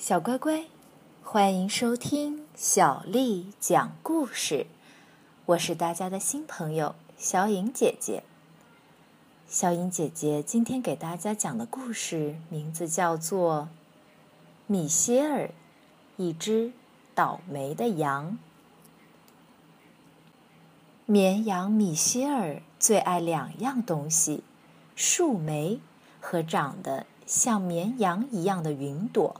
小乖乖，欢迎收听小丽讲故事。我是大家的新朋友小颖姐姐。小颖姐姐今天给大家讲的故事名字叫做《米歇尔，一只倒霉的羊》。绵羊米歇尔最爱两样东西：树莓和长得像绵羊一样的云朵。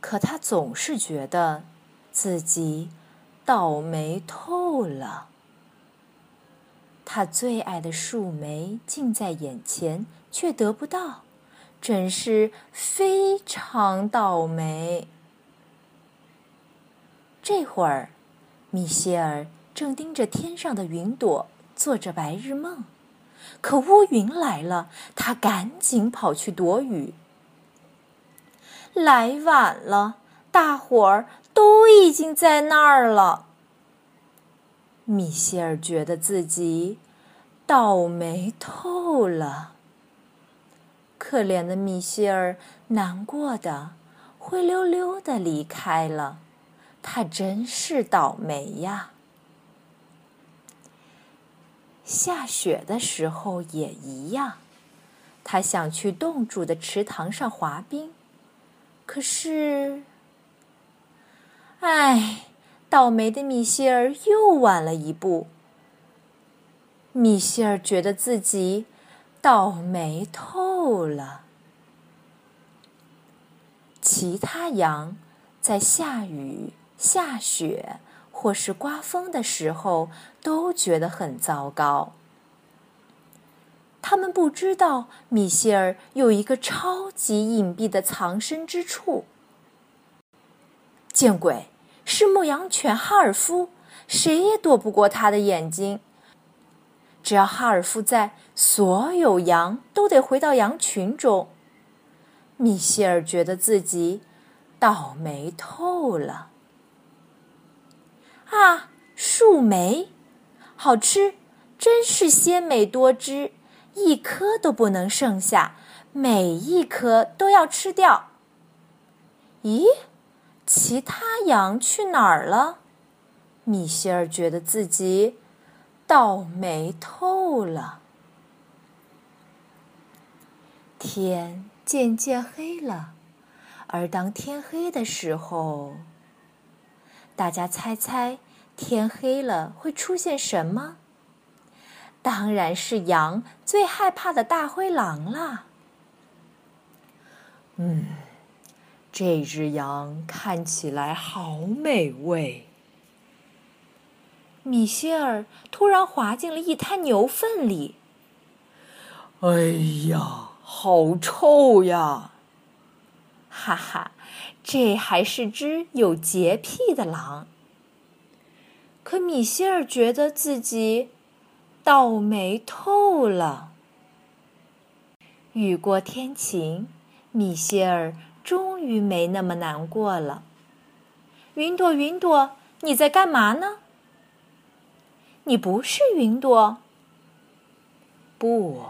可他总是觉得自己倒霉透了。他最爱的树莓近在眼前，却得不到，真是非常倒霉。这会儿，米歇尔正盯着天上的云朵做着白日梦，可乌云来了，他赶紧跑去躲雨。来晚了，大伙儿都已经在那儿了。米歇尔觉得自己倒霉透了。可怜的米歇尔难过的灰溜溜的离开了，他真是倒霉呀！下雪的时候也一样，他想去冻住的池塘上滑冰。可是，唉，倒霉的米歇尔又晚了一步。米歇尔觉得自己倒霉透了。其他羊在下雨、下雪或是刮风的时候都觉得很糟糕。他们不知道米歇尔有一个超级隐蔽的藏身之处。见鬼！是牧羊犬哈尔夫，谁也躲不过他的眼睛。只要哈尔夫在，所有羊都得回到羊群中。米歇尔觉得自己倒霉透了。啊，树莓，好吃，真是鲜美多汁。一颗都不能剩下，每一颗都要吃掉。咦，其他羊去哪儿了？米歇尔觉得自己倒霉透了。天渐渐黑了，而当天黑的时候，大家猜猜，天黑了会出现什么？当然是羊最害怕的大灰狼啦。嗯，这只羊看起来好美味。米歇尔突然滑进了一滩牛粪里。哎呀，好臭呀！哈哈，这还是只有洁癖的狼。可米歇尔觉得自己。倒霉透了。雨过天晴，米歇尔终于没那么难过了。云朵，云朵，你在干嘛呢？你不是云朵。不，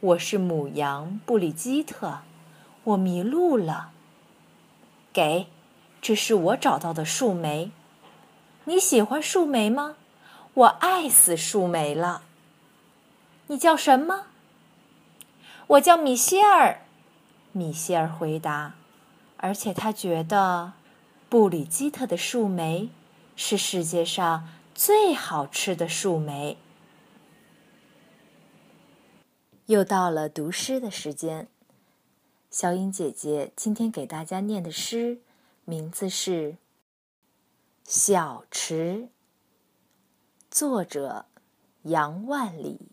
我是母羊布里基特，我迷路了。给，这是我找到的树莓。你喜欢树莓吗？我爱死树莓了。你叫什么？我叫米歇尔。米歇尔回答，而且他觉得布里基特的树莓是世界上最好吃的树莓。又到了读诗的时间，小英姐姐今天给大家念的诗名字是《小池》，作者杨万里。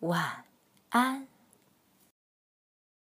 晚安。